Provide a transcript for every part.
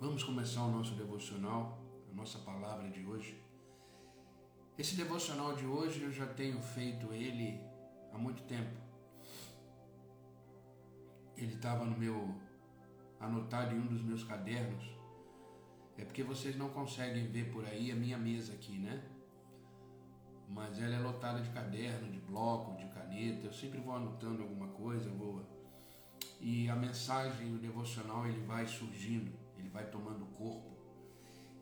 Vamos começar o nosso devocional, a nossa palavra de hoje. Esse devocional de hoje eu já tenho feito ele há muito tempo. Ele estava no meu anotado em um dos meus cadernos. É porque vocês não conseguem ver por aí a minha mesa aqui, né? Mas ela é lotada de caderno, de bloco, de caneta. Eu sempre vou anotando alguma coisa, vou. E a mensagem, o devocional, ele vai surgindo, ele vai tomando corpo.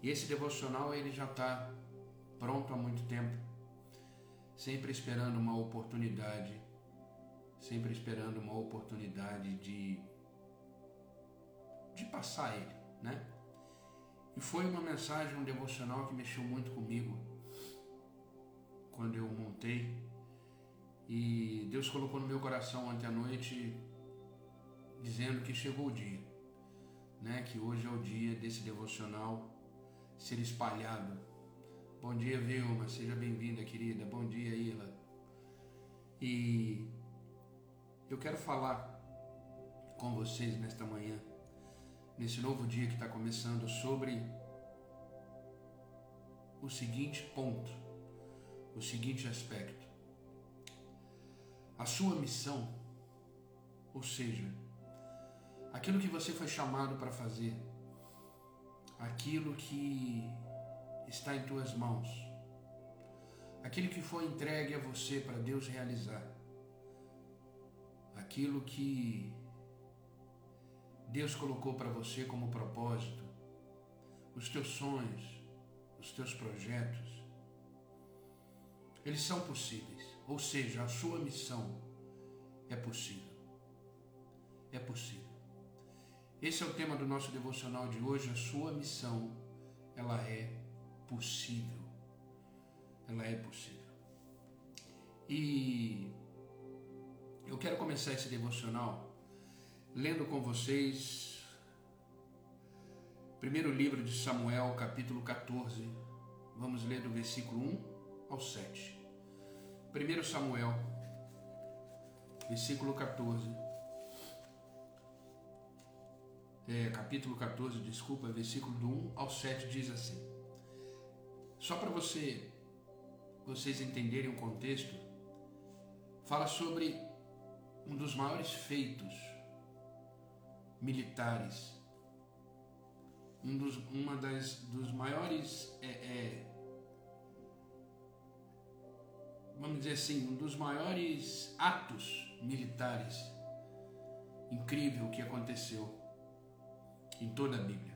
E esse devocional ele já está pronto há muito tempo, sempre esperando uma oportunidade, sempre esperando uma oportunidade de de passar ele, né? E foi uma mensagem, um devocional que mexeu muito comigo quando eu montei. E Deus colocou no meu coração ontem à noite dizendo que chegou o dia, né? Que hoje é o dia desse devocional ser espalhado. Bom dia, Vilma, seja bem-vinda, querida. Bom dia, Ila. E eu quero falar com vocês nesta manhã nesse novo dia que está começando sobre o seguinte ponto, o seguinte aspecto. A sua missão, ou seja, aquilo que você foi chamado para fazer, aquilo que está em tuas mãos, aquilo que foi entregue a você para Deus realizar, aquilo que Deus colocou para você como propósito, os teus sonhos, os teus projetos, eles são possíveis. Ou seja, a sua missão é possível. É possível. Esse é o tema do nosso devocional de hoje. A sua missão, ela é possível. Ela é possível. E eu quero começar esse devocional lendo com vocês primeiro livro de Samuel, capítulo 14. Vamos ler do versículo 1 ao 7. Primeiro Samuel, versículo 14. É, capítulo 14, desculpa, versículo do 1 ao 7 diz assim. Só para você vocês entenderem o contexto, fala sobre um dos maiores feitos militares. Um dos, uma das dos maiores, é, é, vamos dizer assim, um dos maiores atos militares incrível que aconteceu em toda a Bíblia.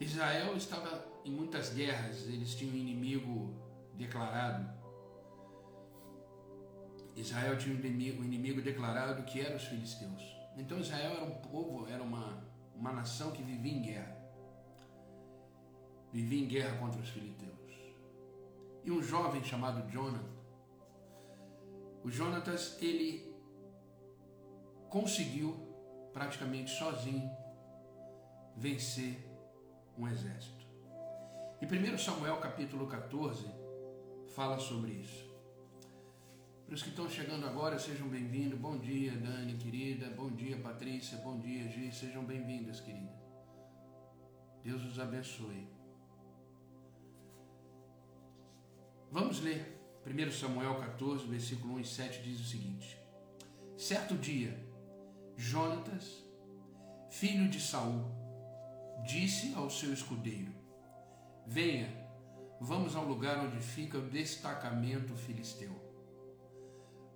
Israel estava em muitas guerras, eles tinham um inimigo declarado. Israel tinha um inimigo, um inimigo declarado que eram os filisteus. Então Israel era um povo, era uma, uma nação que vivia em guerra. Vivia em guerra contra os filisteus. E um jovem chamado Jonathan, o Jonatas, ele conseguiu praticamente sozinho vencer um exército. E 1 Samuel capítulo 14 fala sobre isso. Para os que estão chegando agora, sejam bem-vindos. Bom dia, Dani, querida. Bom dia, Patrícia. Bom dia, Gi. Sejam bem-vindas, querida. Deus os abençoe. Vamos ler. 1 Samuel 14, versículo 1 e 7 diz o seguinte: Certo dia, Jonatas, filho de Saul, disse ao seu escudeiro: Venha, vamos ao lugar onde fica o destacamento filisteu.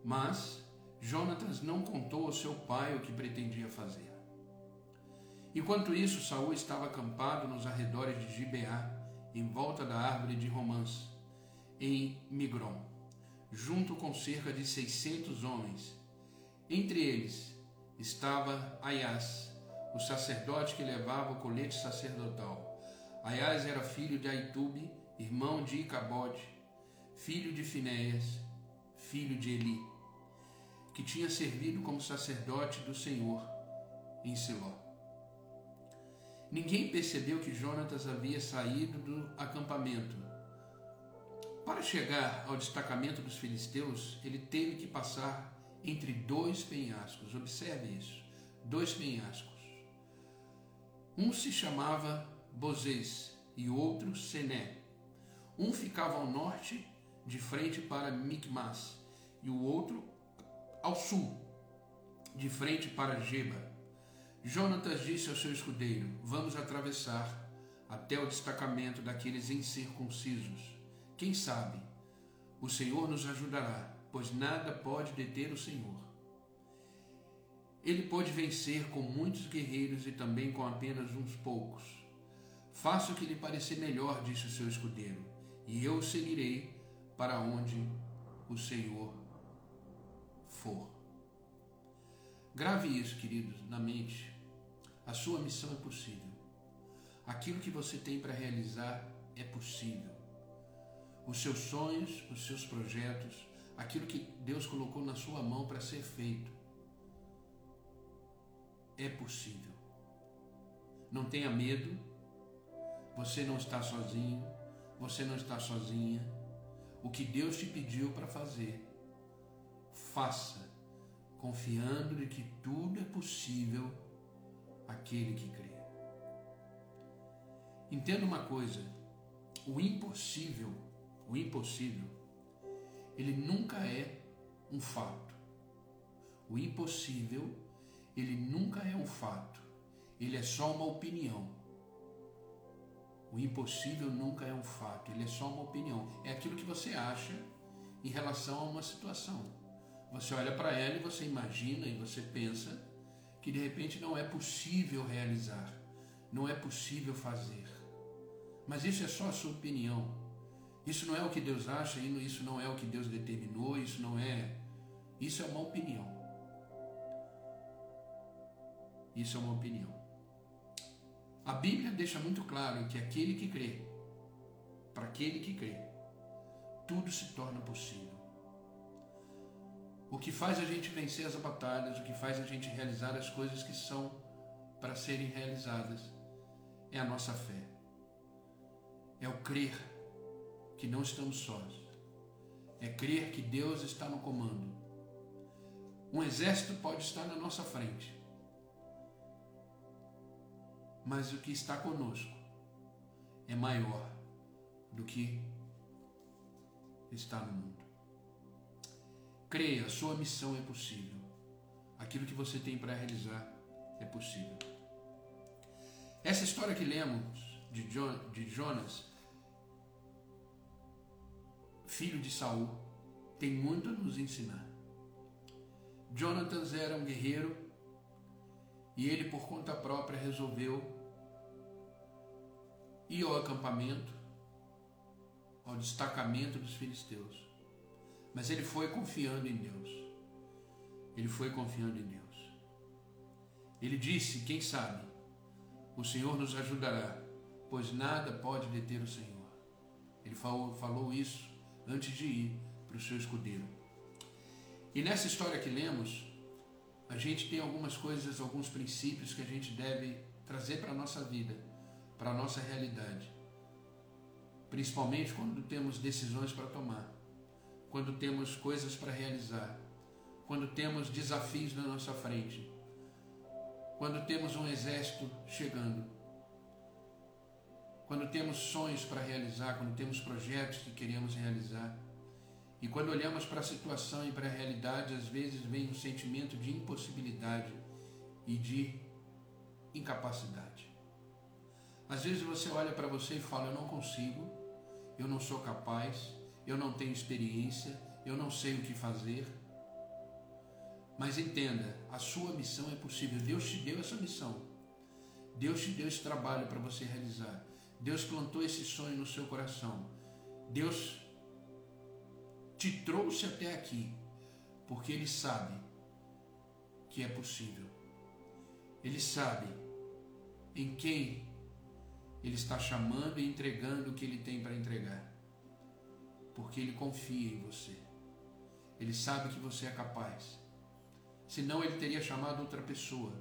Mas Jonatas não contou ao seu pai o que pretendia fazer. Enquanto isso, Saul estava acampado nos arredores de Gibeá, em volta da árvore de romãs, em Migron, junto com cerca de seiscentos homens. Entre eles estava Aias, o sacerdote que levava o colete sacerdotal. Aias era filho de Aitube, irmão de Icabode, filho de Finéias, filho de Eli que tinha servido como sacerdote do Senhor em Siló. Ninguém percebeu que Jonatas havia saído do acampamento. Para chegar ao destacamento dos filisteus, ele teve que passar entre dois penhascos. Observe isso: dois penhascos. Um se chamava Bozês e outro Sené. Um ficava ao norte, de frente para Micmas, e o outro ao sul, de frente para Geba. Jonatas disse ao seu escudeiro: Vamos atravessar até o destacamento daqueles incircuncisos. Quem sabe o Senhor nos ajudará, pois nada pode deter o Senhor. Ele pode vencer com muitos guerreiros e também com apenas uns poucos. Faça o que lhe parecer melhor, disse o seu escudeiro, e eu o seguirei para onde o Senhor for. Grave isso, queridos, na mente. A sua missão é possível. Aquilo que você tem para realizar é possível. Os seus sonhos, os seus projetos, aquilo que Deus colocou na sua mão para ser feito, é possível. Não tenha medo, você não está sozinho, você não está sozinha. O que Deus te pediu para fazer, faça, confiando de que tudo é possível aquele que crê. Entenda uma coisa: o impossível, o impossível, ele nunca é um fato. O impossível, ele nunca é um fato. Ele é só uma opinião. O impossível nunca é um fato, ele é só uma opinião. É aquilo que você acha em relação a uma situação. Você olha para ela e você imagina e você pensa que de repente não é possível realizar, não é possível fazer. Mas isso é só a sua opinião. Isso não é o que Deus acha, isso não é o que Deus determinou, isso não é. Isso é uma opinião. Isso é uma opinião. A Bíblia deixa muito claro que aquele que crê, para aquele que crê, tudo se torna possível. O que faz a gente vencer as batalhas, o que faz a gente realizar as coisas que são para serem realizadas, é a nossa fé. É o crer que não estamos sós. É crer que Deus está no comando. Um exército pode estar na nossa frente, mas o que está conosco é maior do que está no mundo. Creia, sua missão é possível. Aquilo que você tem para realizar é possível. Essa história que lemos de, de Jonas, filho de Saul, tem muito a nos ensinar. Jonatas era um guerreiro e ele, por conta própria, resolveu e ao acampamento, ao destacamento dos filisteus. Mas ele foi confiando em Deus. Ele foi confiando em Deus. Ele disse: Quem sabe, o Senhor nos ajudará, pois nada pode deter o Senhor. Ele falou, falou isso antes de ir para o seu escudeiro. E nessa história que lemos, a gente tem algumas coisas, alguns princípios que a gente deve trazer para a nossa vida para a nossa realidade. Principalmente quando temos decisões para tomar, quando temos coisas para realizar, quando temos desafios na nossa frente, quando temos um exército chegando, quando temos sonhos para realizar, quando temos projetos que queremos realizar. E quando olhamos para a situação e para a realidade, às vezes vem um sentimento de impossibilidade e de incapacidade. Às vezes você olha para você e fala: Eu não consigo, eu não sou capaz, eu não tenho experiência, eu não sei o que fazer. Mas entenda, a sua missão é possível. Deus te deu essa missão. Deus te deu esse trabalho para você realizar. Deus plantou esse sonho no seu coração. Deus te trouxe até aqui porque Ele sabe que é possível. Ele sabe em quem ele está chamando e entregando o que ele tem para entregar. Porque ele confia em você. Ele sabe que você é capaz. Senão ele teria chamado outra pessoa.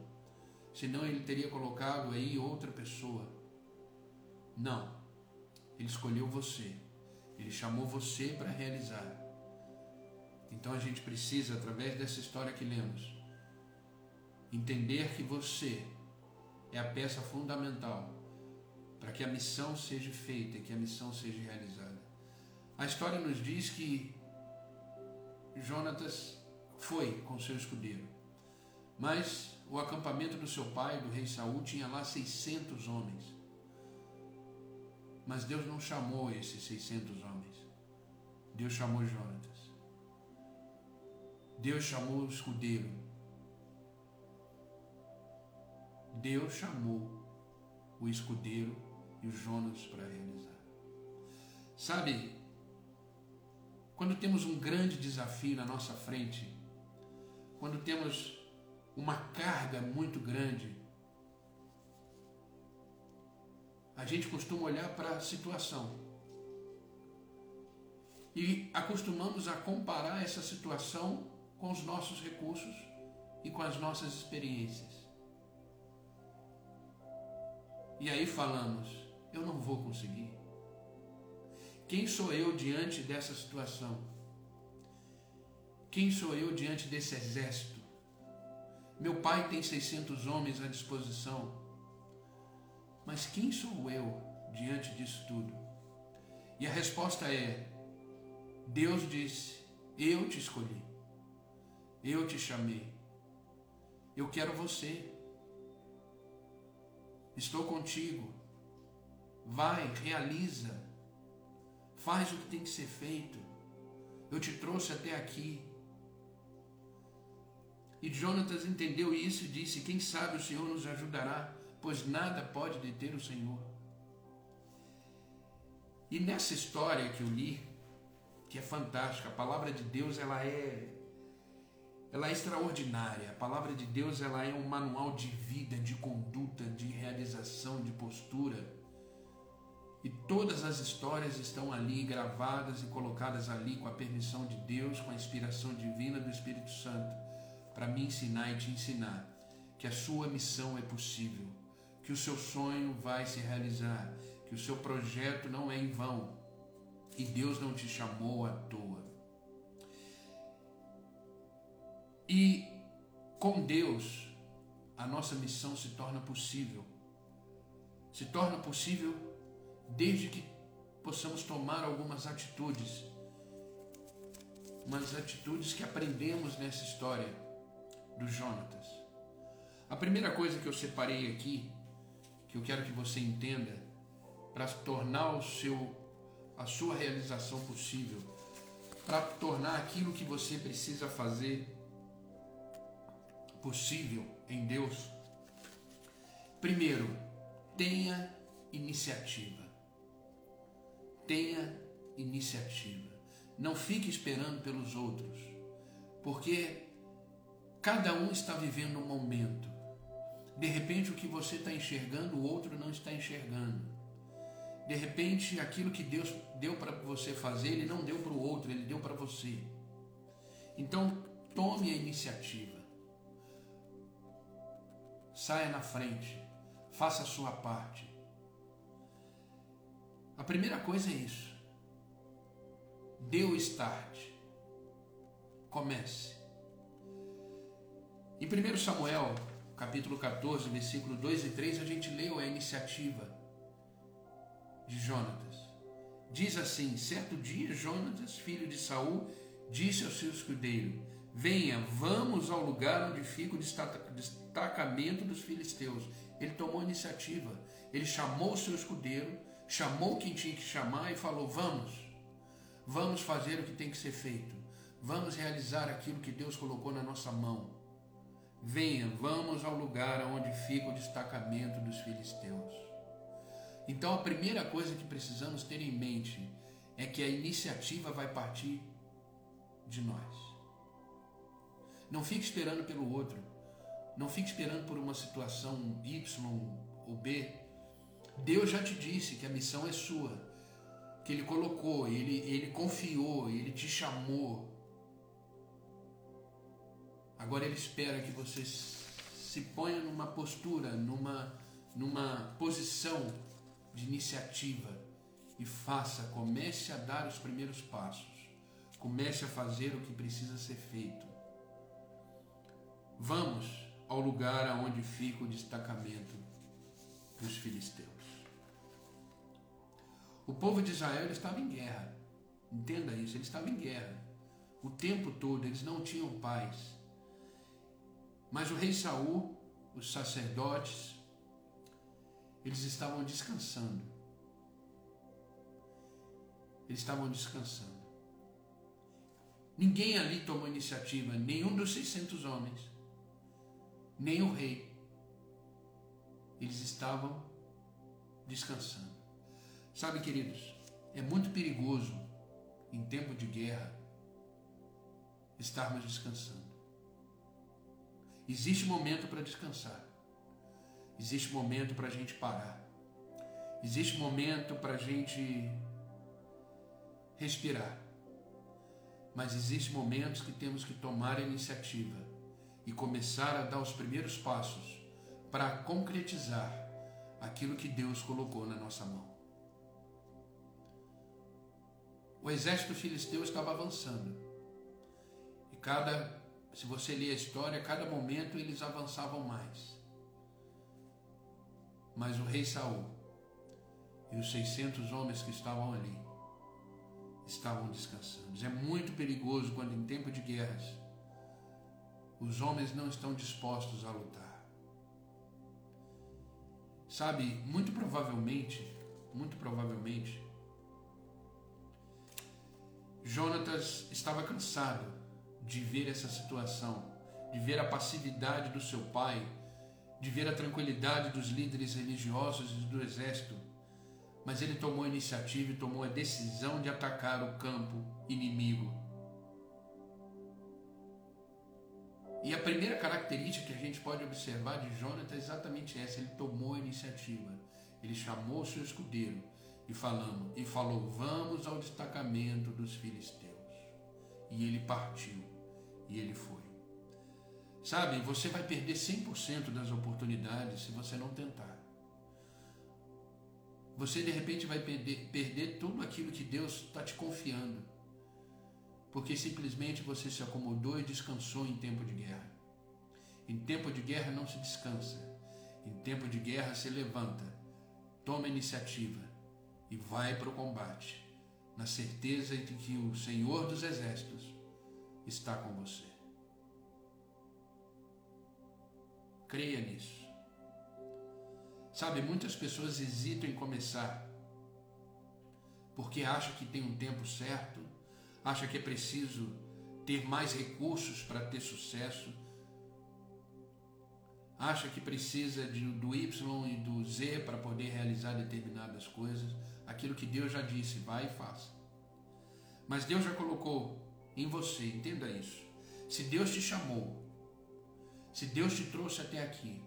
Senão ele teria colocado aí outra pessoa. Não. Ele escolheu você. Ele chamou você para realizar. Então a gente precisa, através dessa história que lemos, entender que você é a peça fundamental para que a missão seja feita, que a missão seja realizada. A história nos diz que Jonatas foi com seu escudeiro, mas o acampamento do seu pai, do rei Saul, tinha lá 600 homens. Mas Deus não chamou esses 600 homens. Deus chamou Jonatas. Deus chamou o escudeiro. Deus chamou o escudeiro e o Jonas para realizar. Sabe, quando temos um grande desafio na nossa frente, quando temos uma carga muito grande, a gente costuma olhar para a situação e acostumamos a comparar essa situação com os nossos recursos e com as nossas experiências. E aí falamos: eu não vou conseguir. Quem sou eu diante dessa situação? Quem sou eu diante desse exército? Meu pai tem 600 homens à disposição. Mas quem sou eu diante disso tudo? E a resposta é: Deus disse: Eu te escolhi. Eu te chamei. Eu quero você. Estou contigo. Vai, realiza. Faz o que tem que ser feito. Eu te trouxe até aqui. E Jonatas entendeu isso e disse: Quem sabe o Senhor nos ajudará, pois nada pode deter o Senhor. E nessa história que eu li, que é fantástica, a palavra de Deus ela é ela é extraordinária. A palavra de Deus ela é um manual de vida, de conduta, de realização, de postura. E todas as histórias estão ali gravadas e colocadas ali com a permissão de Deus, com a inspiração divina do Espírito Santo, para me ensinar e te ensinar que a sua missão é possível, que o seu sonho vai se realizar, que o seu projeto não é em vão e Deus não te chamou à toa. E com Deus, a nossa missão se torna possível. Se torna possível desde que possamos tomar algumas atitudes, umas atitudes que aprendemos nessa história do Jonatas. A primeira coisa que eu separei aqui, que eu quero que você entenda, para tornar o seu, a sua realização possível, para tornar aquilo que você precisa fazer possível em Deus. Primeiro, tenha iniciativa tenha iniciativa. Não fique esperando pelos outros, porque cada um está vivendo um momento. De repente, o que você está enxergando, o outro não está enxergando. De repente, aquilo que Deus deu para você fazer, Ele não deu para o outro, Ele deu para você. Então, tome a iniciativa. Saia na frente. Faça a sua parte. A primeira coisa é isso. Dê o start. Comece. Em 1 Samuel, capítulo 14, versículo 2 e 3, a gente leu a iniciativa de Jonatas. Diz assim: Certo dia, Jonatas, filho de Saul, disse ao seu escudeiro: Venha, vamos ao lugar onde fica o destacamento dos filisteus. Ele tomou a iniciativa. Ele chamou o seu escudeiro chamou quem tinha que chamar e falou: Vamos, vamos fazer o que tem que ser feito, vamos realizar aquilo que Deus colocou na nossa mão. Venha, vamos ao lugar onde fica o destacamento dos filisteus. Então a primeira coisa que precisamos ter em mente é que a iniciativa vai partir de nós. Não fique esperando pelo outro. Não fique esperando por uma situação Y ou B Deus já te disse que a missão é sua, que Ele colocou, Ele, ele confiou, Ele te chamou. Agora Ele espera que você se ponha numa postura, numa, numa posição de iniciativa e faça, comece a dar os primeiros passos, comece a fazer o que precisa ser feito. Vamos ao lugar aonde fica o destacamento filisteus. O povo de Israel estava em guerra. Entenda isso, ele estava em guerra. O tempo todo eles não tinham paz. Mas o rei Saul, os sacerdotes, eles estavam descansando. Eles estavam descansando. Ninguém ali tomou iniciativa, nenhum dos 600 homens, nem o rei. Eles estavam descansando. Sabe, queridos, é muito perigoso em tempo de guerra estarmos descansando. Existe momento para descansar. Existe momento para a gente parar. Existe momento para a gente respirar. Mas existem momentos que temos que tomar a iniciativa e começar a dar os primeiros passos para concretizar aquilo que Deus colocou na nossa mão. O exército filisteu estava avançando. E cada, se você ler a história, cada momento eles avançavam mais. Mas o rei Saul e os 600 homens que estavam ali estavam descansando. É muito perigoso quando em tempo de guerras os homens não estão dispostos a lutar. Sabe, muito provavelmente, muito provavelmente, Jonatas estava cansado de ver essa situação, de ver a passividade do seu pai, de ver a tranquilidade dos líderes religiosos e do exército mas ele tomou a iniciativa e tomou a decisão de atacar o campo inimigo. E a primeira característica que a gente pode observar de Jonathan é exatamente essa: ele tomou a iniciativa. Ele chamou o seu escudeiro e falando e falou: "Vamos ao destacamento dos filisteus". E ele partiu e ele foi. Sabe, você vai perder 100% das oportunidades se você não tentar você de repente vai perder, perder tudo aquilo que Deus está te confiando, porque simplesmente você se acomodou e descansou em tempo de guerra. Em tempo de guerra não se descansa, em tempo de guerra se levanta, toma iniciativa e vai para o combate, na certeza de que o Senhor dos Exércitos está com você. Creia nisso. Sabe, muitas pessoas hesitam em começar porque acham que tem um tempo certo, acham que é preciso ter mais recursos para ter sucesso, acha que precisa de, do Y e do Z para poder realizar determinadas coisas, aquilo que Deus já disse, vai e faça. Mas Deus já colocou em você, entenda isso. Se Deus te chamou, se Deus te trouxe até aqui,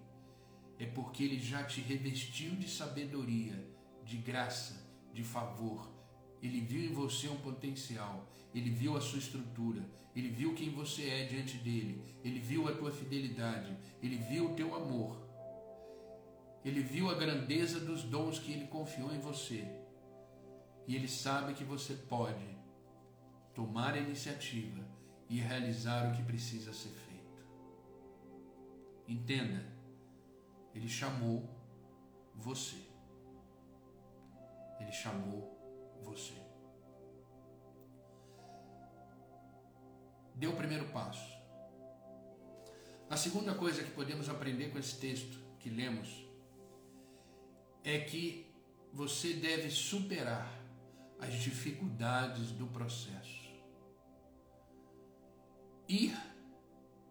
é porque ele já te revestiu de sabedoria, de graça, de favor. Ele viu em você um potencial, ele viu a sua estrutura, ele viu quem você é diante dele, ele viu a tua fidelidade, ele viu o teu amor, ele viu a grandeza dos dons que ele confiou em você. E ele sabe que você pode tomar a iniciativa e realizar o que precisa ser feito. Entenda ele chamou você. Ele chamou você. Deu o primeiro passo. A segunda coisa que podemos aprender com esse texto que lemos é que você deve superar as dificuldades do processo. Ir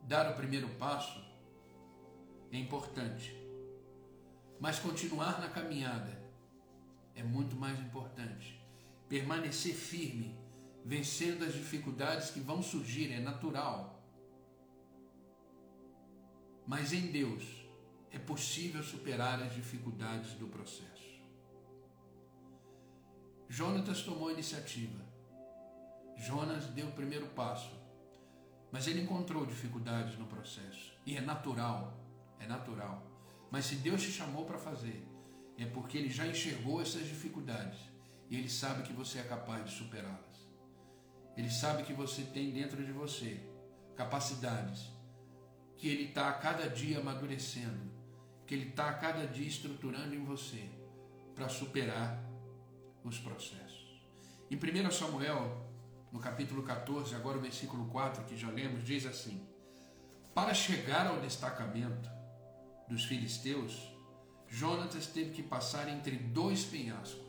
dar o primeiro passo é importante. Mas continuar na caminhada é muito mais importante. Permanecer firme, vencendo as dificuldades que vão surgir, é natural. Mas em Deus é possível superar as dificuldades do processo. Jonatas tomou a iniciativa. Jonas deu o primeiro passo. Mas ele encontrou dificuldades no processo. E é natural, é natural. Mas se Deus te chamou para fazer, é porque Ele já enxergou essas dificuldades e Ele sabe que você é capaz de superá-las. Ele sabe que você tem dentro de você capacidades que Ele está a cada dia amadurecendo que Ele está a cada dia estruturando em você para superar os processos. Em 1 Samuel, no capítulo 14, agora o versículo 4 que já lemos, diz assim: Para chegar ao destacamento dos filisteus, Jonatas teve que passar entre dois penhascos.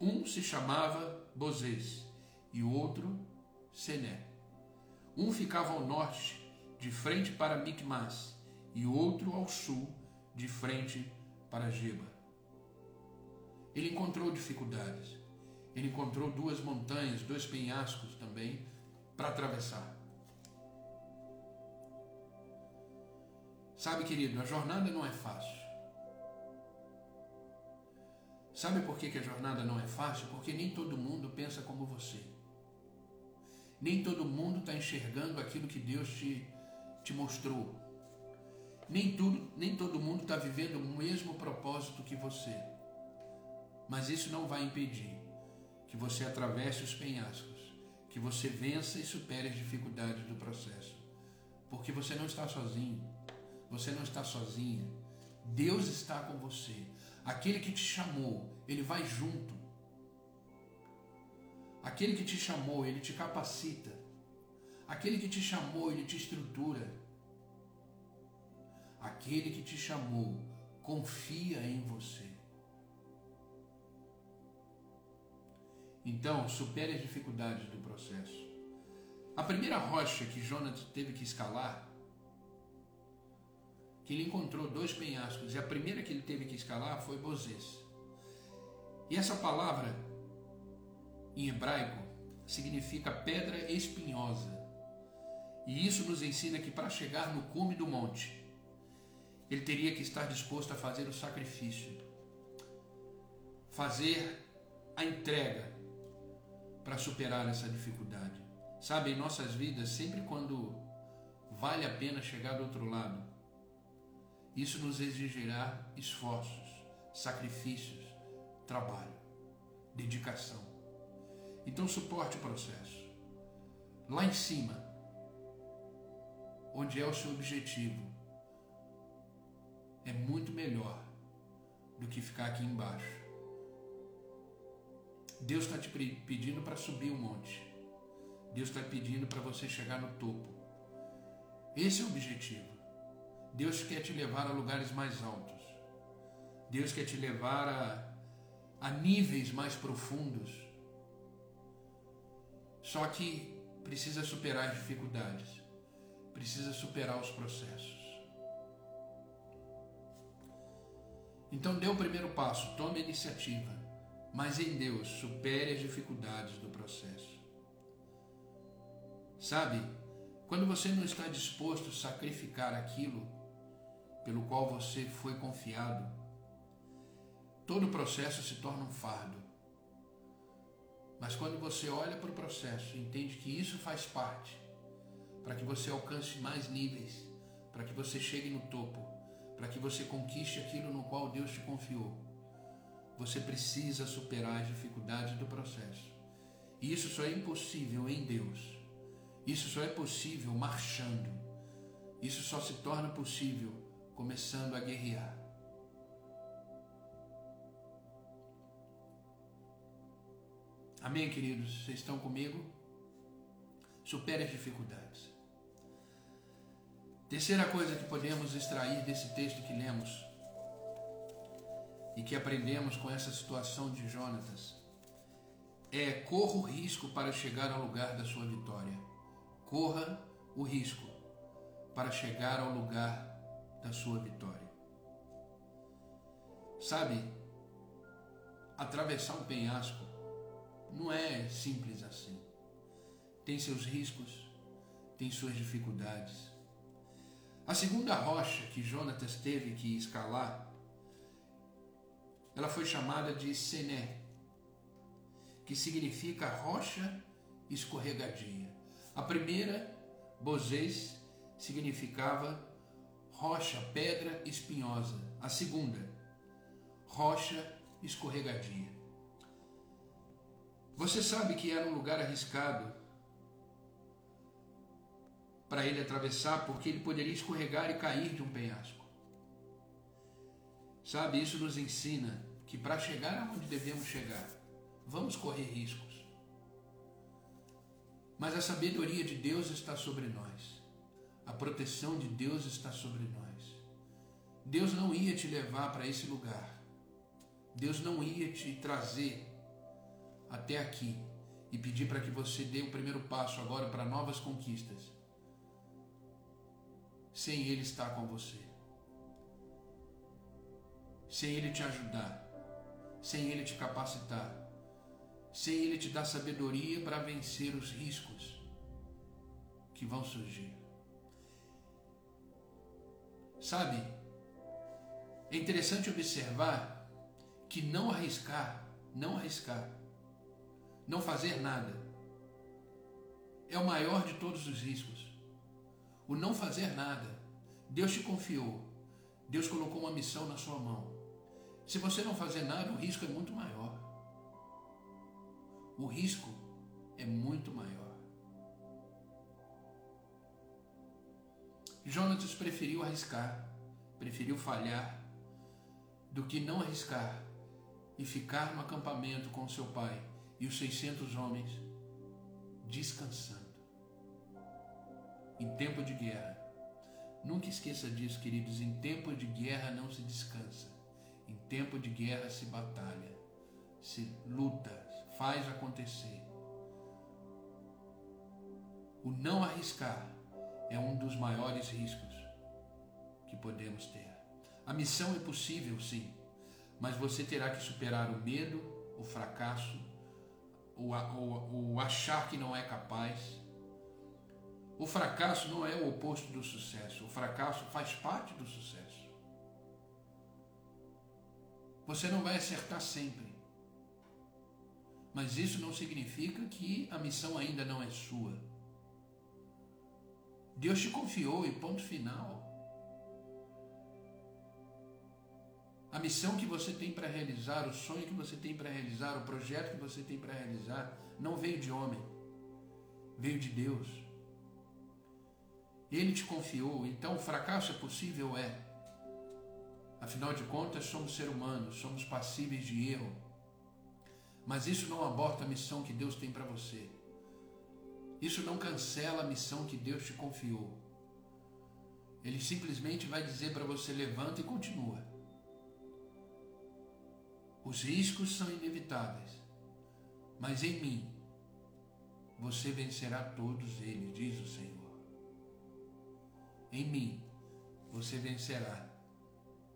Um se chamava Bozês e o outro Sené. Um ficava ao norte, de frente para Micmas, e o outro ao sul, de frente para Geba. Ele encontrou dificuldades. Ele encontrou duas montanhas, dois penhascos também para atravessar. Sabe, querido, a jornada não é fácil. Sabe por que, que a jornada não é fácil? Porque nem todo mundo pensa como você. Nem todo mundo está enxergando aquilo que Deus te, te mostrou. Nem, tudo, nem todo mundo está vivendo o mesmo propósito que você. Mas isso não vai impedir que você atravesse os penhascos, que você vença e supere as dificuldades do processo. Porque você não está sozinho, você não está sozinha. Deus está com você. Aquele que te chamou, ele vai junto. Aquele que te chamou, ele te capacita. Aquele que te chamou, ele te estrutura. Aquele que te chamou, confia em você. Então, supere as dificuldades do processo. A primeira rocha que Jonas teve que escalar que ele encontrou dois penhascos e a primeira que ele teve que escalar foi Bozês. E essa palavra em hebraico significa pedra espinhosa. E isso nos ensina que para chegar no cume do monte, ele teria que estar disposto a fazer o sacrifício, fazer a entrega para superar essa dificuldade. Sabe, em nossas vidas, sempre quando vale a pena chegar do outro lado, isso nos exigirá esforços, sacrifícios, trabalho, dedicação. Então suporte o processo. Lá em cima, onde é o seu objetivo, é muito melhor do que ficar aqui embaixo. Deus está te pedindo para subir o um monte. Deus está pedindo para você chegar no topo. Esse é o objetivo. Deus quer te levar a lugares mais altos. Deus quer te levar a, a níveis mais profundos. Só que precisa superar as dificuldades, precisa superar os processos. Então dê o primeiro passo, tome a iniciativa, mas em Deus supere as dificuldades do processo. Sabe, quando você não está disposto a sacrificar aquilo pelo qual você foi confiado, todo o processo se torna um fardo. Mas quando você olha para o processo entende que isso faz parte, para que você alcance mais níveis, para que você chegue no topo, para que você conquiste aquilo no qual Deus te confiou, você precisa superar as dificuldades do processo. E isso só é impossível em Deus. Isso só é possível marchando. Isso só se torna possível começando a guerrear. Amém, queridos? Vocês estão comigo? Supere as dificuldades. Terceira coisa que podemos extrair desse texto que lemos e que aprendemos com essa situação de Jonatas é corra o risco para chegar ao lugar da sua vitória. Corra o risco para chegar ao lugar da sua vitória. Sabe, atravessar um penhasco não é simples assim. Tem seus riscos, tem suas dificuldades. A segunda rocha que Jonatas teve que escalar, ela foi chamada de Sené, que significa rocha escorregadia. A primeira, Bozês, significava rocha, pedra espinhosa. A segunda, rocha escorregadia. Você sabe que era um lugar arriscado para ele atravessar, porque ele poderia escorregar e cair de um penhasco. Sabe, isso nos ensina que para chegar aonde devemos chegar, vamos correr riscos. Mas a sabedoria de Deus está sobre nós. A proteção de Deus está sobre nós. Deus não ia te levar para esse lugar. Deus não ia te trazer até aqui e pedir para que você dê o primeiro passo agora para novas conquistas, sem Ele estar com você, sem Ele te ajudar, sem Ele te capacitar, sem Ele te dar sabedoria para vencer os riscos que vão surgir. Sabe, é interessante observar que não arriscar, não arriscar, não fazer nada, é o maior de todos os riscos. O não fazer nada. Deus te confiou. Deus colocou uma missão na sua mão. Se você não fazer nada, o risco é muito maior. O risco é muito maior. Jonatas preferiu arriscar, preferiu falhar, do que não arriscar e ficar no acampamento com seu pai e os 600 homens descansando. Em tempo de guerra. Nunca esqueça disso, queridos. Em tempo de guerra não se descansa. Em tempo de guerra se batalha, se luta, faz acontecer. O não arriscar é um dos maiores riscos que podemos ter. A missão é possível, sim, mas você terá que superar o medo, o fracasso, o, o, o achar que não é capaz. O fracasso não é o oposto do sucesso. O fracasso faz parte do sucesso. Você não vai acertar sempre. Mas isso não significa que a missão ainda não é sua. Deus te confiou e ponto final. A missão que você tem para realizar, o sonho que você tem para realizar, o projeto que você tem para realizar, não veio de homem, veio de Deus. Ele te confiou, então o fracasso é possível? É. Afinal de contas, somos seres humanos, somos passíveis de erro. Mas isso não aborta a missão que Deus tem para você. Isso não cancela a missão que Deus te confiou. Ele simplesmente vai dizer para você: levanta e continua. Os riscos são inevitáveis, mas em mim você vencerá todos eles, diz o Senhor. Em mim você vencerá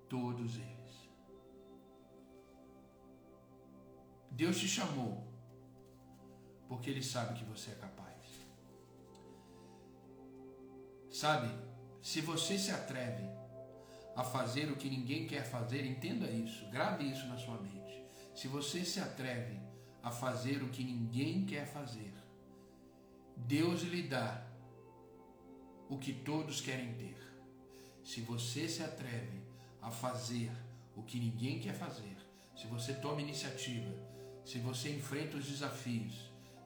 todos eles. Deus te chamou porque Ele sabe que você é capaz. Sabe, se você se atreve a fazer o que ninguém quer fazer, entenda isso, grave isso na sua mente. Se você se atreve a fazer o que ninguém quer fazer, Deus lhe dá o que todos querem ter. Se você se atreve a fazer o que ninguém quer fazer, se você toma iniciativa, se você enfrenta os desafios,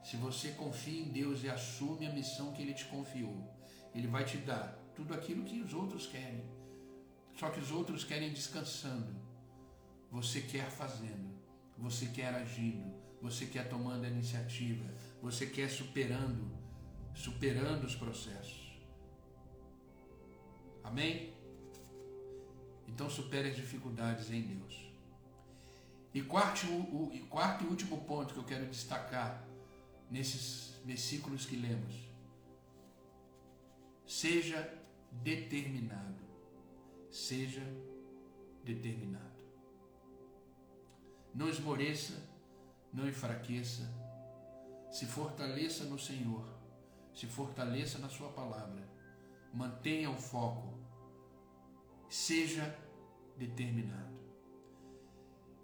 se você confia em Deus e assume a missão que Ele te confiou, Ele vai te dar tudo aquilo que os outros querem só que os outros querem descansando. Você quer fazendo, você quer agindo, você quer tomando a iniciativa, você quer superando, superando os processos. Amém? Então supere as dificuldades em Deus. E quarto, o, o quarto e último ponto que eu quero destacar nesses versículos que lemos. Seja determinado seja determinado. Não esmoreça, não enfraqueça, se fortaleça no Senhor, se fortaleça na Sua palavra, mantenha o foco, seja determinado.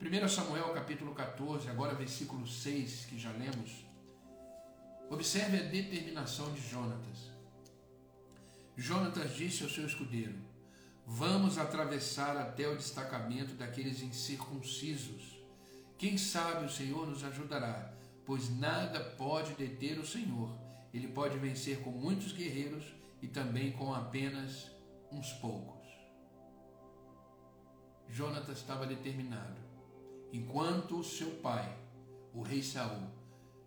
1 Samuel capítulo 14, agora versículo 6, que já lemos, observe a determinação de Jonatas. Jonatas disse ao seu escudeiro: Vamos atravessar até o destacamento daqueles incircuncisos. Quem sabe o Senhor nos ajudará, pois nada pode deter o Senhor. Ele pode vencer com muitos guerreiros e também com apenas uns poucos. Jonatas estava determinado. Enquanto seu pai, o rei Saul,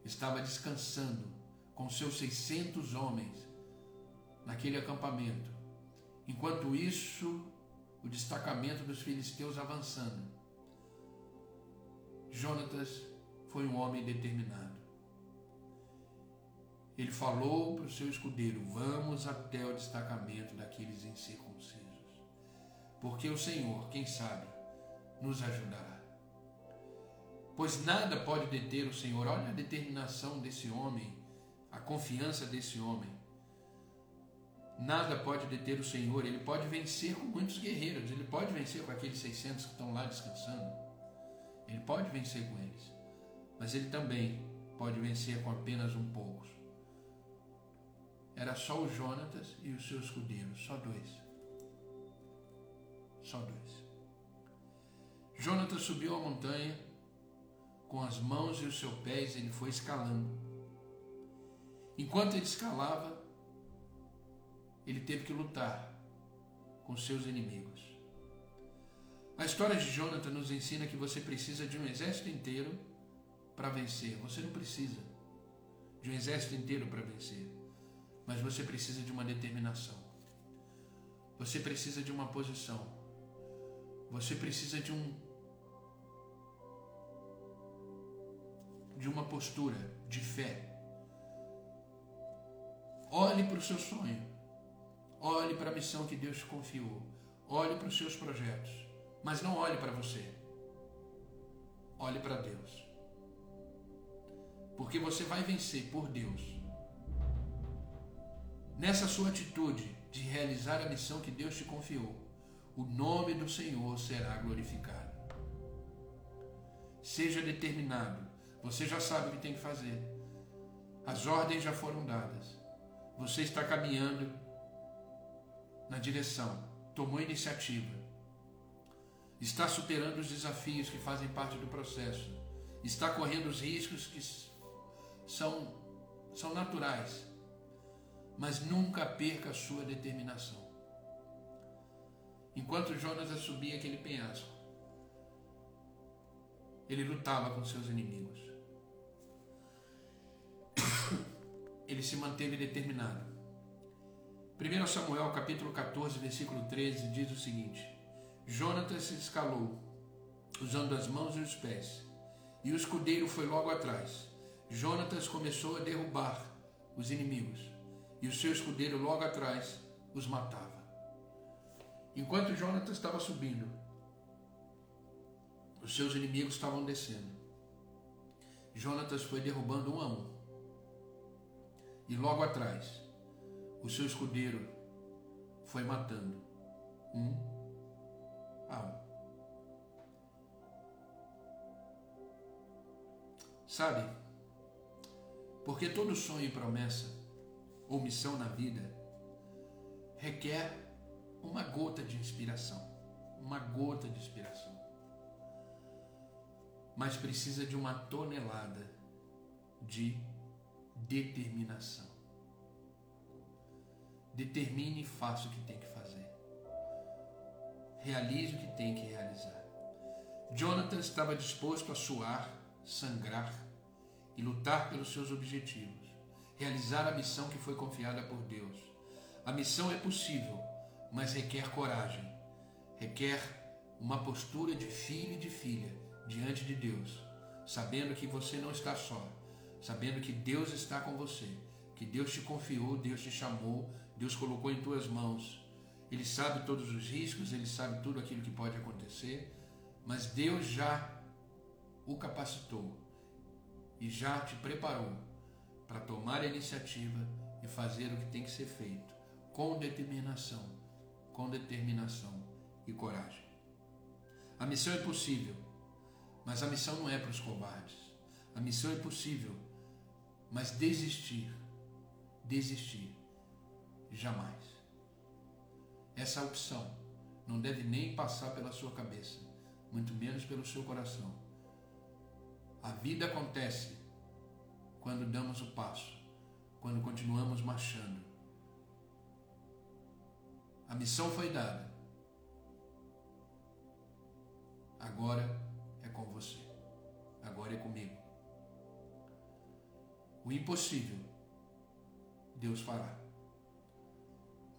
estava descansando com seus 600 homens naquele acampamento, enquanto isso, o destacamento dos filisteus avançando, Jonatas foi um homem determinado. Ele falou para o seu escudeiro: Vamos até o destacamento daqueles incircuncisos, porque o Senhor, quem sabe, nos ajudará. Pois nada pode deter o Senhor. Olha a determinação desse homem, a confiança desse homem. Nada pode deter o Senhor. Ele pode vencer com muitos guerreiros. Ele pode vencer com aqueles 600 que estão lá descansando. Ele pode vencer com eles. Mas ele também pode vencer com apenas um poucos. Era só o Jonatas e o seu escudeiro, só dois. Só dois. Jonatas subiu a montanha, com as mãos e os seus pés ele foi escalando. Enquanto ele escalava, ele teve que lutar com seus inimigos. A história de Jonathan nos ensina que você precisa de um exército inteiro para vencer. Você não precisa de um exército inteiro para vencer, mas você precisa de uma determinação. Você precisa de uma posição. Você precisa de um de uma postura de fé. Olhe para o seu sonho. Olhe para a missão que Deus te confiou. Olhe para os seus projetos. Mas não olhe para você. Olhe para Deus. Porque você vai vencer por Deus. Nessa sua atitude de realizar a missão que Deus te confiou, o nome do Senhor será glorificado. Seja determinado. Você já sabe o que tem que fazer. As ordens já foram dadas. Você está caminhando na direção, tomou iniciativa, está superando os desafios que fazem parte do processo, está correndo os riscos que são, são naturais, mas nunca perca a sua determinação. Enquanto Jonas subia aquele penhasco, ele lutava com seus inimigos. Ele se manteve determinado. 1 Samuel capítulo 14, versículo 13 diz o seguinte: Jonatas se escalou, usando as mãos e os pés, e o escudeiro foi logo atrás. Jonatas começou a derrubar os inimigos, e o seu escudeiro logo atrás os matava. Enquanto Jonatas estava subindo, os seus inimigos estavam descendo. Jonatas foi derrubando um a um. E logo atrás, o seu escudeiro foi matando um a um. Sabe? Porque todo sonho e promessa ou missão na vida requer uma gota de inspiração. Uma gota de inspiração. Mas precisa de uma tonelada de determinação. Determine e faça o que tem que fazer. Realize o que tem que realizar. Jonathan estava disposto a suar, sangrar e lutar pelos seus objetivos, realizar a missão que foi confiada por Deus. A missão é possível, mas requer coragem, requer uma postura de filho e de filha diante de Deus, sabendo que você não está só, sabendo que Deus está com você, que Deus te confiou, Deus te chamou, Deus colocou em tuas mãos. Ele sabe todos os riscos, ele sabe tudo aquilo que pode acontecer, mas Deus já o capacitou e já te preparou para tomar a iniciativa e fazer o que tem que ser feito com determinação, com determinação e coragem. A missão é possível, mas a missão não é para os covardes. A missão é possível, mas desistir, desistir Jamais. Essa opção não deve nem passar pela sua cabeça, muito menos pelo seu coração. A vida acontece quando damos o passo, quando continuamos marchando. A missão foi dada. Agora é com você. Agora é comigo. O impossível, Deus fará.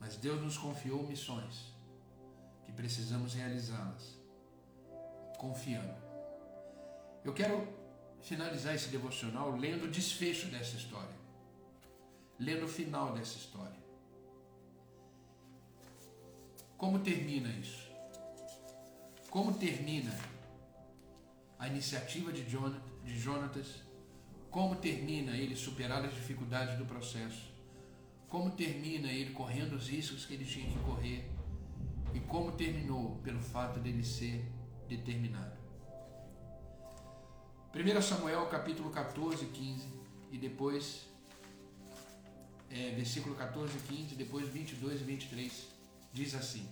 Mas Deus nos confiou missões que precisamos realizá-las confiando. Eu quero finalizar esse devocional lendo o desfecho dessa história, lendo o final dessa história. Como termina isso? Como termina a iniciativa de, de Jonatas? Como termina ele superar as dificuldades do processo? Como termina ele correndo os riscos que ele tinha que correr? E como terminou pelo fato dele ser determinado? 1 Samuel capítulo 14, 15 e depois é, versículo 14 e 15, depois 22 e 23 diz assim: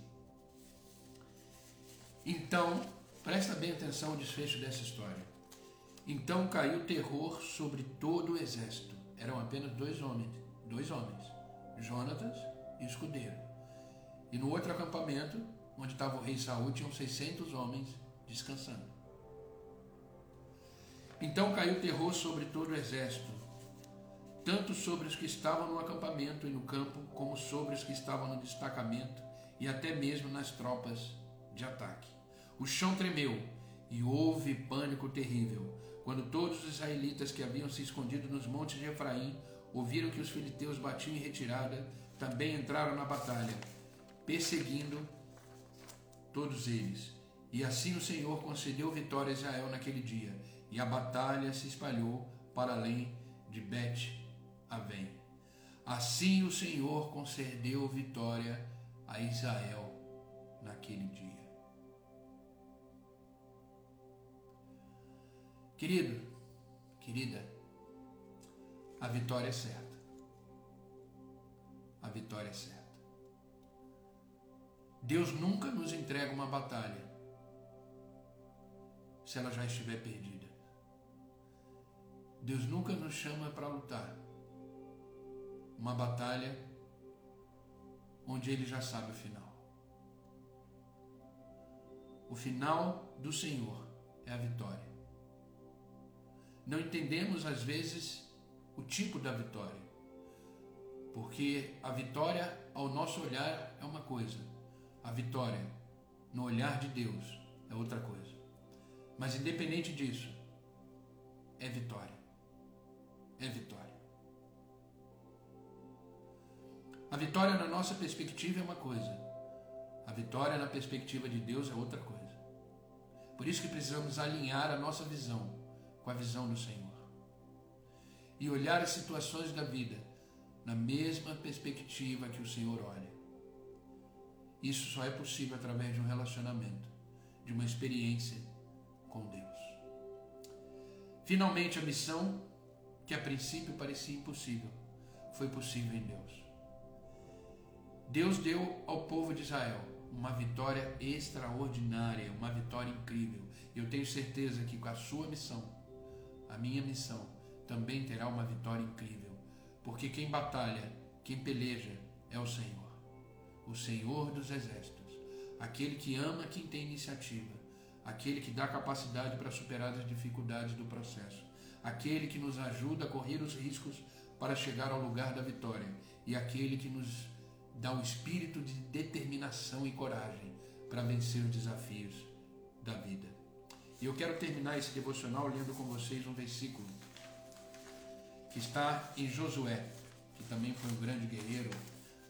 Então, presta bem atenção ao desfecho dessa história. Então caiu terror sobre todo o exército. Eram apenas dois homens, dois homens, Jonatas e o escudeiro. E no outro acampamento, onde estava o rei Saul, tinham 600 homens descansando. Então caiu terror sobre todo o exército, tanto sobre os que estavam no acampamento e no campo, como sobre os que estavam no destacamento e até mesmo nas tropas de ataque. O chão tremeu e houve pânico terrível, quando todos os israelitas que haviam se escondido nos montes de Efraim ouviram que os filisteus batiam em retirada, também entraram na batalha, perseguindo todos eles. E assim o Senhor concedeu vitória a Israel naquele dia, e a batalha se espalhou para além de Bet Avém. Assim o Senhor concedeu vitória a Israel naquele dia. Querido, querida, a vitória é certa. A vitória é certa. Deus nunca nos entrega uma batalha se ela já estiver perdida. Deus nunca nos chama para lutar uma batalha onde Ele já sabe o final. O final do Senhor é a vitória. Não entendemos às vezes o tipo da vitória, porque a vitória ao nosso olhar é uma coisa, a vitória no olhar de Deus é outra coisa. Mas independente disso, é vitória é vitória. A vitória na nossa perspectiva é uma coisa, a vitória na perspectiva de Deus é outra coisa. Por isso que precisamos alinhar a nossa visão com a visão do Senhor e olhar as situações da vida na mesma perspectiva que o Senhor olha. Isso só é possível através de um relacionamento, de uma experiência com Deus. Finalmente, a missão que a princípio parecia impossível, foi possível em Deus. Deus deu ao povo de Israel uma vitória extraordinária, uma vitória incrível. Eu tenho certeza que com a sua missão, a minha missão, também terá uma vitória incrível. Porque quem batalha, quem peleja é o Senhor, o Senhor dos exércitos, aquele que ama quem tem iniciativa, aquele que dá capacidade para superar as dificuldades do processo. Aquele que nos ajuda a correr os riscos para chegar ao lugar da vitória. E aquele que nos dá o espírito de determinação e coragem para vencer os desafios da vida. E eu quero terminar esse devocional lendo com vocês um versículo que está em Josué, que também foi um grande guerreiro.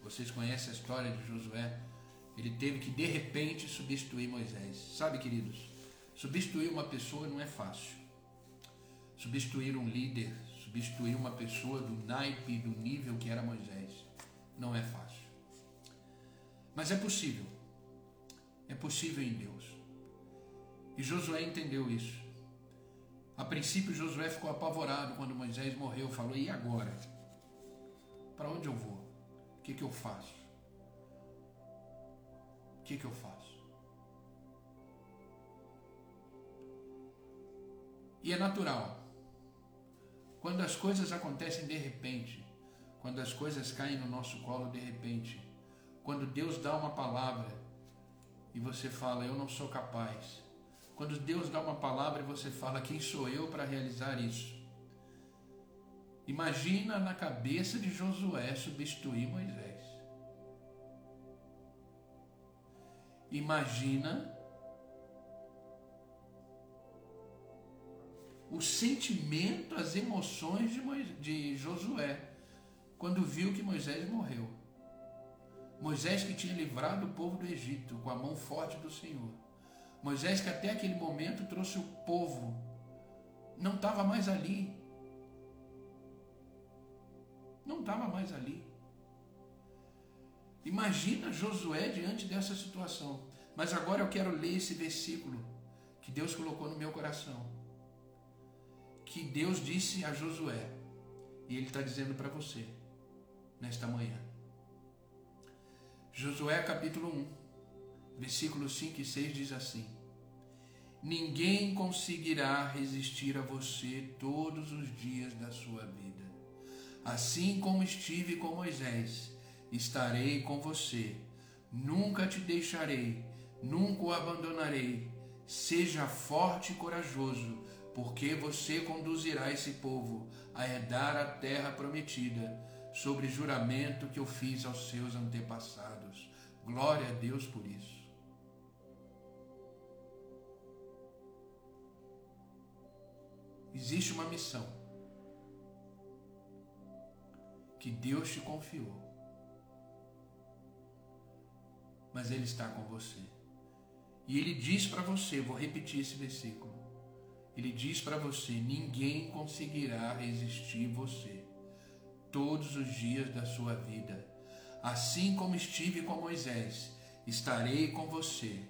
Vocês conhecem a história de Josué? Ele teve que de repente substituir Moisés. Sabe, queridos, substituir uma pessoa não é fácil. Substituir um líder, substituir uma pessoa do naipe, do nível que era Moisés, não é fácil. Mas é possível. É possível em Deus. E Josué entendeu isso. A princípio, Josué ficou apavorado quando Moisés morreu. Falou: e agora? Para onde eu vou? O que, que eu faço? O que, que eu faço? E é natural. Quando as coisas acontecem de repente, quando as coisas caem no nosso colo de repente, quando Deus dá uma palavra e você fala, eu não sou capaz, Quando Deus dá uma palavra e você fala: Quem sou eu para realizar isso? Imagina na cabeça de Josué substituir Moisés. Imagina o sentimento, as emoções de, Moisés, de Josué quando viu que Moisés morreu. Moisés que tinha livrado o povo do Egito com a mão forte do Senhor. Moisés que até aquele momento trouxe o povo, não estava mais ali. Não estava mais ali. Imagina Josué diante dessa situação. Mas agora eu quero ler esse versículo que Deus colocou no meu coração. Que Deus disse a Josué. E Ele está dizendo para você, nesta manhã. Josué capítulo 1, versículos 5 e 6 diz assim: Ninguém conseguirá resistir a você todos os dias da sua vida. Assim como estive com Moisés, estarei com você. Nunca te deixarei, nunca o abandonarei. Seja forte e corajoso, porque você conduzirá esse povo a herdar a terra prometida, sobre juramento que eu fiz aos seus antepassados. Glória a Deus por isso. Existe uma missão que Deus te confiou, mas Ele está com você. E Ele diz para você, vou repetir esse versículo. Ele diz para você: ninguém conseguirá resistir você todos os dias da sua vida. Assim como estive com Moisés, estarei com você.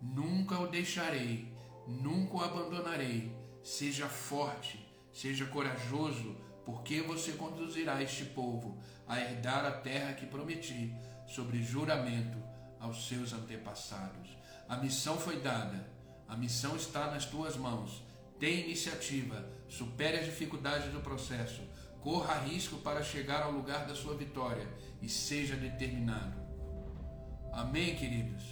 Nunca o deixarei, nunca o abandonarei Seja forte, seja corajoso, porque você conduzirá este povo a herdar a terra que prometi, sobre juramento aos seus antepassados. A missão foi dada, a missão está nas tuas mãos. Tem iniciativa, supere as dificuldades do processo, corra risco para chegar ao lugar da sua vitória e seja determinado. Amém, queridos?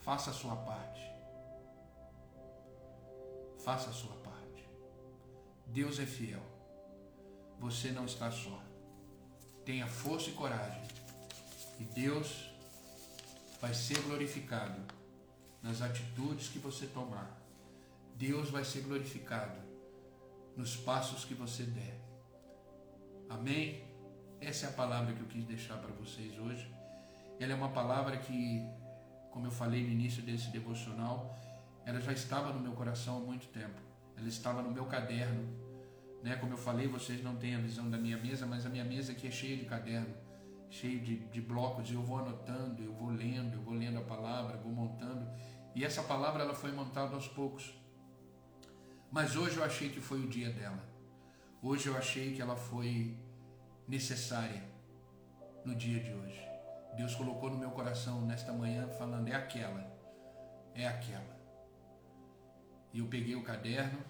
Faça a sua parte. Faça a sua parte. Deus é fiel. Você não está só. Tenha força e coragem. E Deus vai ser glorificado nas atitudes que você tomar. Deus vai ser glorificado nos passos que você der. Amém? Essa é a palavra que eu quis deixar para vocês hoje. Ela é uma palavra que, como eu falei no início desse devocional, ela já estava no meu coração há muito tempo. Ela estava no meu caderno. Né? Como eu falei, vocês não têm a visão da minha mesa, mas a minha mesa aqui é cheia de caderno, cheia de, de blocos, eu vou anotando, eu vou lendo, eu vou lendo a palavra, vou montando. E essa palavra ela foi montada aos poucos. Mas hoje eu achei que foi o dia dela. Hoje eu achei que ela foi necessária no dia de hoje. Deus colocou no meu coração nesta manhã falando: é aquela, é aquela. E eu peguei o caderno,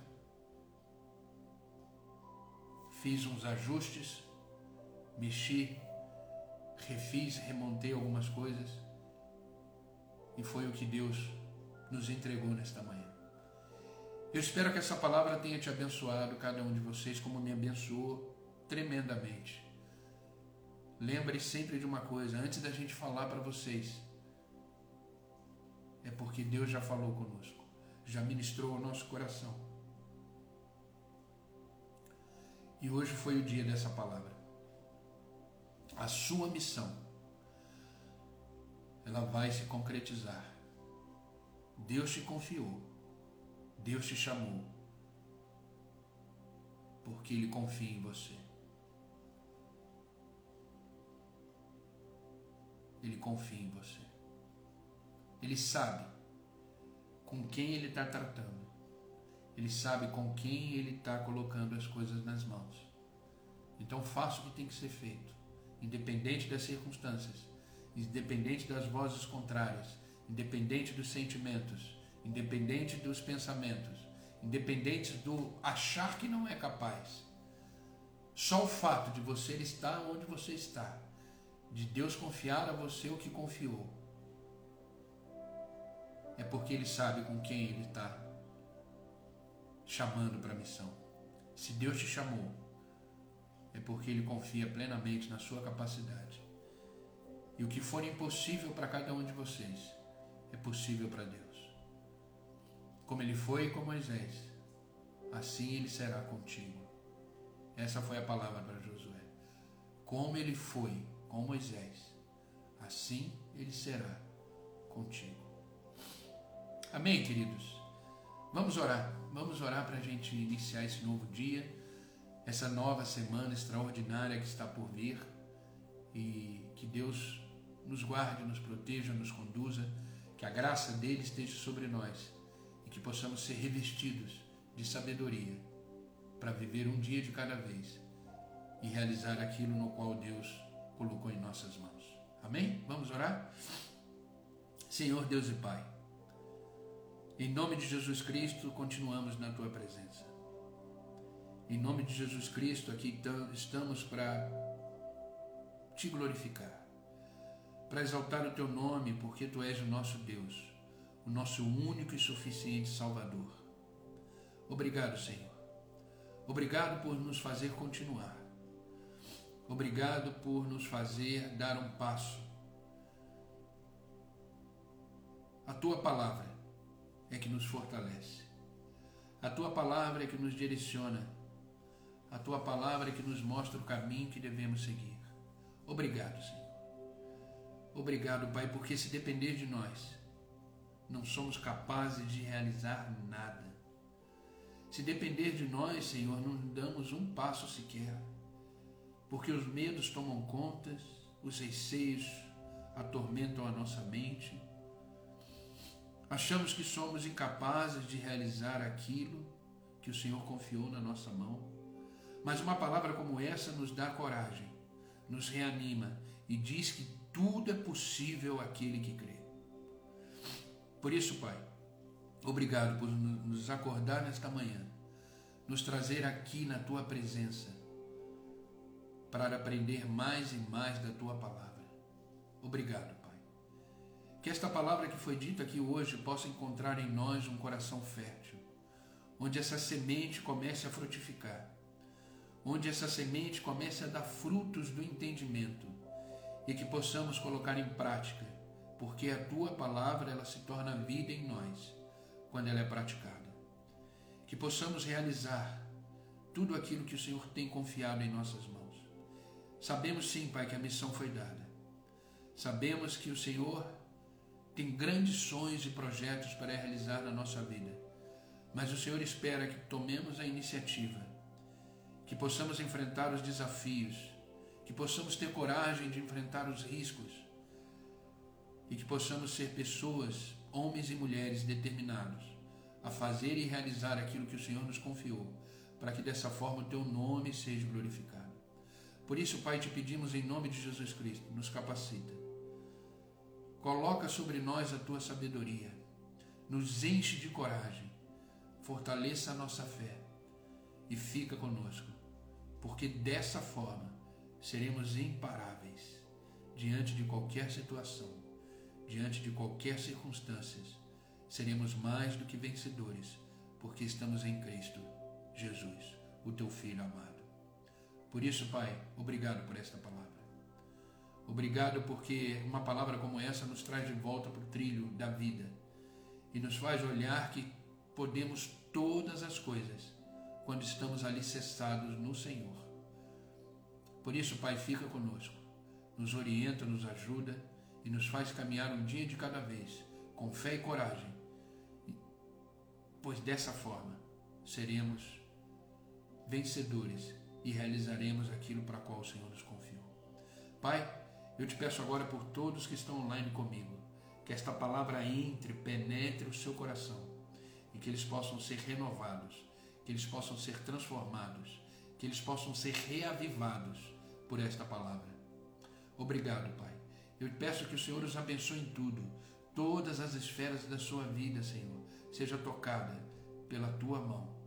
fiz uns ajustes, mexi, refiz, remontei algumas coisas e foi o que Deus nos entregou nesta manhã. Eu espero que essa palavra tenha te abençoado, cada um de vocês, como me abençoou tremendamente. Lembre sempre de uma coisa, antes da gente falar para vocês, é porque Deus já falou conosco já ministrou ao nosso coração. E hoje foi o dia dessa palavra. A sua missão, ela vai se concretizar. Deus te confiou, Deus te chamou, porque Ele confia em você. Ele confia em você. Ele sabe com quem ele está tratando. Ele sabe com quem ele está colocando as coisas nas mãos. Então faça o que tem que ser feito, independente das circunstâncias, independente das vozes contrárias, independente dos sentimentos, independente dos pensamentos, independente do achar que não é capaz. Só o fato de você estar onde você está, de Deus confiar a você o que confiou, é porque ele sabe com quem ele está chamando para a missão. Se Deus te chamou, é porque ele confia plenamente na sua capacidade. E o que for impossível para cada um de vocês, é possível para Deus. Como ele foi com Moisés, assim ele será contigo. Essa foi a palavra para Josué. Como ele foi com Moisés, assim ele será contigo. Amém, queridos? Vamos orar. Vamos orar para a gente iniciar esse novo dia, essa nova semana extraordinária que está por vir e que Deus nos guarde, nos proteja, nos conduza, que a graça dele esteja sobre nós que possamos ser revestidos de sabedoria para viver um dia de cada vez e realizar aquilo no qual Deus colocou em nossas mãos. Amém? Vamos orar? Senhor Deus e Pai, em nome de Jesus Cristo, continuamos na tua presença. Em nome de Jesus Cristo, aqui estamos para te glorificar, para exaltar o teu nome, porque tu és o nosso Deus, o nosso único e suficiente Salvador. Obrigado, Senhor. Obrigado por nos fazer continuar. Obrigado por nos fazer dar um passo. A tua palavra é que nos fortalece. A tua palavra é que nos direciona. A tua palavra é que nos mostra o caminho que devemos seguir. Obrigado, Senhor. Obrigado, Pai, porque se depender de nós, não somos capazes de realizar nada. Se depender de nós, Senhor, não damos um passo sequer porque os medos tomam contas, os receios atormentam a nossa mente. Achamos que somos incapazes de realizar aquilo que o Senhor confiou na nossa mão. Mas uma palavra como essa nos dá coragem, nos reanima e diz que tudo é possível àquele que crê. Por isso, Pai, obrigado por nos acordar nesta manhã, nos trazer aqui na tua presença para aprender mais e mais da tua palavra. Obrigado, Pai. Que esta palavra que foi dita aqui hoje possa encontrar em nós um coração fértil, onde essa semente comece a frutificar, onde essa semente comece a dar frutos do entendimento e que possamos colocar em prática, porque a tua palavra ela se torna vida em nós quando ela é praticada. Que possamos realizar tudo aquilo que o Senhor tem confiado em nossas mãos Sabemos sim, Pai, que a missão foi dada. Sabemos que o Senhor tem grandes sonhos e projetos para realizar na nossa vida. Mas o Senhor espera que tomemos a iniciativa, que possamos enfrentar os desafios, que possamos ter coragem de enfrentar os riscos e que possamos ser pessoas, homens e mulheres determinados a fazer e realizar aquilo que o Senhor nos confiou, para que dessa forma o teu nome seja glorificado. Por isso, Pai, te pedimos em nome de Jesus Cristo, nos capacita. Coloca sobre nós a tua sabedoria, nos enche de coragem, fortaleça a nossa fé e fica conosco, porque dessa forma seremos imparáveis diante de qualquer situação, diante de qualquer circunstância. Seremos mais do que vencedores, porque estamos em Cristo Jesus, o teu Filho amado. Por isso, Pai, obrigado por esta palavra. Obrigado porque uma palavra como essa nos traz de volta para o trilho da vida e nos faz olhar que podemos todas as coisas quando estamos alicerçados no Senhor. Por isso, Pai, fica conosco, nos orienta, nos ajuda e nos faz caminhar um dia de cada vez, com fé e coragem, pois dessa forma seremos vencedores e realizaremos aquilo para qual o Senhor nos confiou. Pai, eu te peço agora por todos que estão online comigo, que esta palavra entre, penetre o seu coração e que eles possam ser renovados, que eles possam ser transformados, que eles possam ser reavivados por esta palavra. Obrigado, Pai. Eu peço que o Senhor os abençoe em tudo, todas as esferas da sua vida, Senhor, seja tocada pela tua mão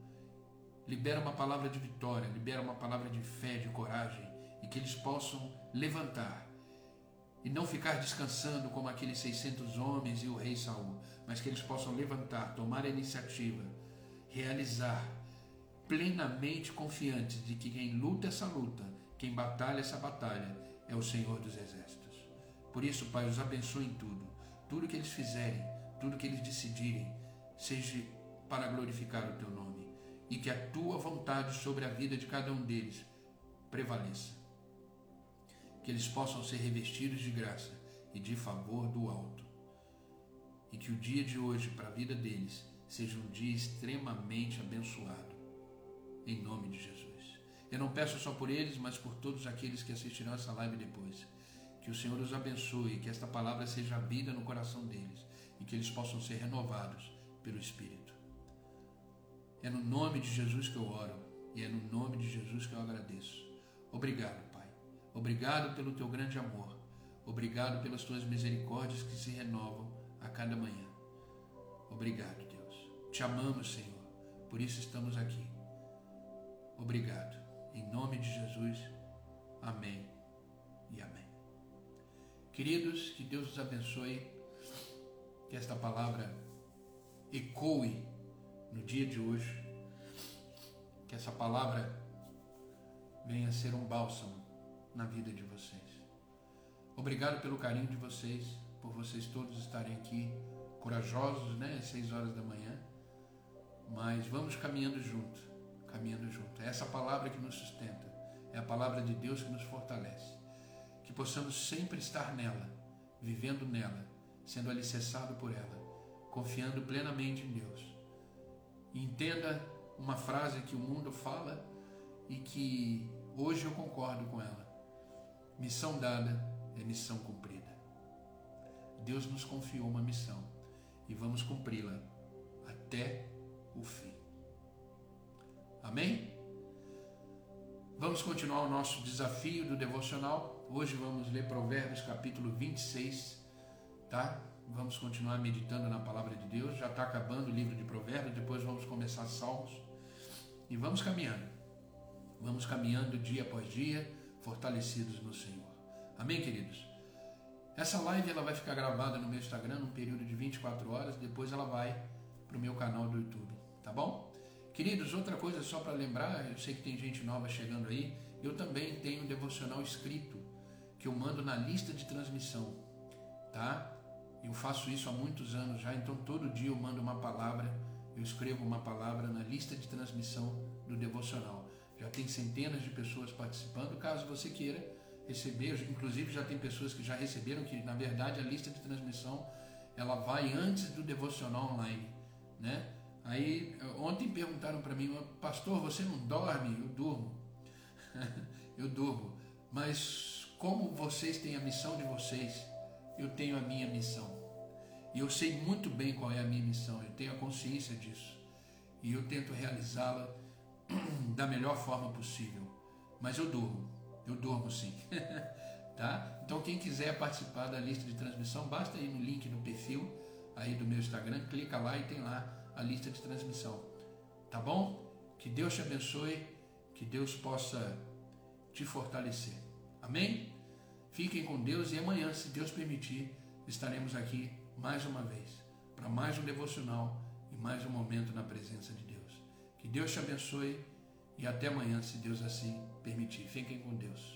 libera uma palavra de vitória, libera uma palavra de fé, de coragem, e que eles possam levantar e não ficar descansando como aqueles 600 homens e o rei Saul, mas que eles possam levantar, tomar a iniciativa, realizar, plenamente confiantes de que quem luta essa luta, quem batalha essa batalha, é o Senhor dos Exércitos. Por isso, Pai, os abençoe em tudo. Tudo que eles fizerem, tudo que eles decidirem, seja para glorificar o Teu nome. E que a Tua vontade sobre a vida de cada um deles prevaleça que eles possam ser revestidos de graça e de favor do alto. E que o dia de hoje, para a vida deles, seja um dia extremamente abençoado. Em nome de Jesus. Eu não peço só por eles, mas por todos aqueles que assistirão essa live depois. Que o Senhor os abençoe, que esta palavra seja vida no coração deles e que eles possam ser renovados pelo Espírito. É no nome de Jesus que eu oro e é no nome de Jesus que eu agradeço. Obrigado, Obrigado pelo teu grande amor. Obrigado pelas tuas misericórdias que se renovam a cada manhã. Obrigado, Deus. Te amamos, Senhor. Por isso estamos aqui. Obrigado. Em nome de Jesus. Amém. Queridos, que Deus os abençoe. Que esta palavra ecoe no dia de hoje. Que essa palavra venha ser um bálsamo na vida de vocês. Obrigado pelo carinho de vocês, por vocês todos estarem aqui, corajosos, né? Às seis horas da manhã. Mas vamos caminhando junto, caminhando junto. É essa palavra que nos sustenta, é a palavra de Deus que nos fortalece. Possamos sempre estar nela, vivendo nela, sendo alicerçado por ela, confiando plenamente em Deus. Entenda uma frase que o mundo fala e que hoje eu concordo com ela. Missão dada é missão cumprida. Deus nos confiou uma missão e vamos cumpri-la até o fim. Amém? Vamos continuar o nosso desafio do devocional. Hoje vamos ler Provérbios capítulo 26, tá? Vamos continuar meditando na palavra de Deus. Já está acabando o livro de Provérbios, depois vamos começar Salmos. E vamos caminhando. Vamos caminhando dia após dia fortalecidos no Senhor. Amém, queridos? Essa live ela vai ficar gravada no meu Instagram num período de 24 horas, depois ela vai para o meu canal do YouTube, tá bom? Queridos, outra coisa só para lembrar, eu sei que tem gente nova chegando aí, eu também tenho um devocional escrito que eu mando na lista de transmissão, tá? Eu faço isso há muitos anos já, então todo dia eu mando uma palavra, eu escrevo uma palavra na lista de transmissão do devocional. Já tem centenas de pessoas participando. Caso você queira receber, inclusive já tem pessoas que já receberam que na verdade a lista de transmissão ela vai antes do devocional online, né? Aí ontem perguntaram para mim, pastor, você não dorme? Eu durmo, eu durmo. Mas como vocês têm a missão de vocês, eu tenho a minha missão. E eu sei muito bem qual é a minha missão, eu tenho a consciência disso. E eu tento realizá-la da melhor forma possível. Mas eu durmo, eu durmo sim. tá? Então quem quiser participar da lista de transmissão, basta ir no link no perfil aí do meu Instagram, clica lá e tem lá a lista de transmissão. Tá bom? Que Deus te abençoe, que Deus possa te fortalecer. Amém? Fiquem com Deus e amanhã, se Deus permitir, estaremos aqui mais uma vez para mais um devocional e mais um momento na presença de Deus. Que Deus te abençoe e até amanhã, se Deus assim permitir. Fiquem com Deus.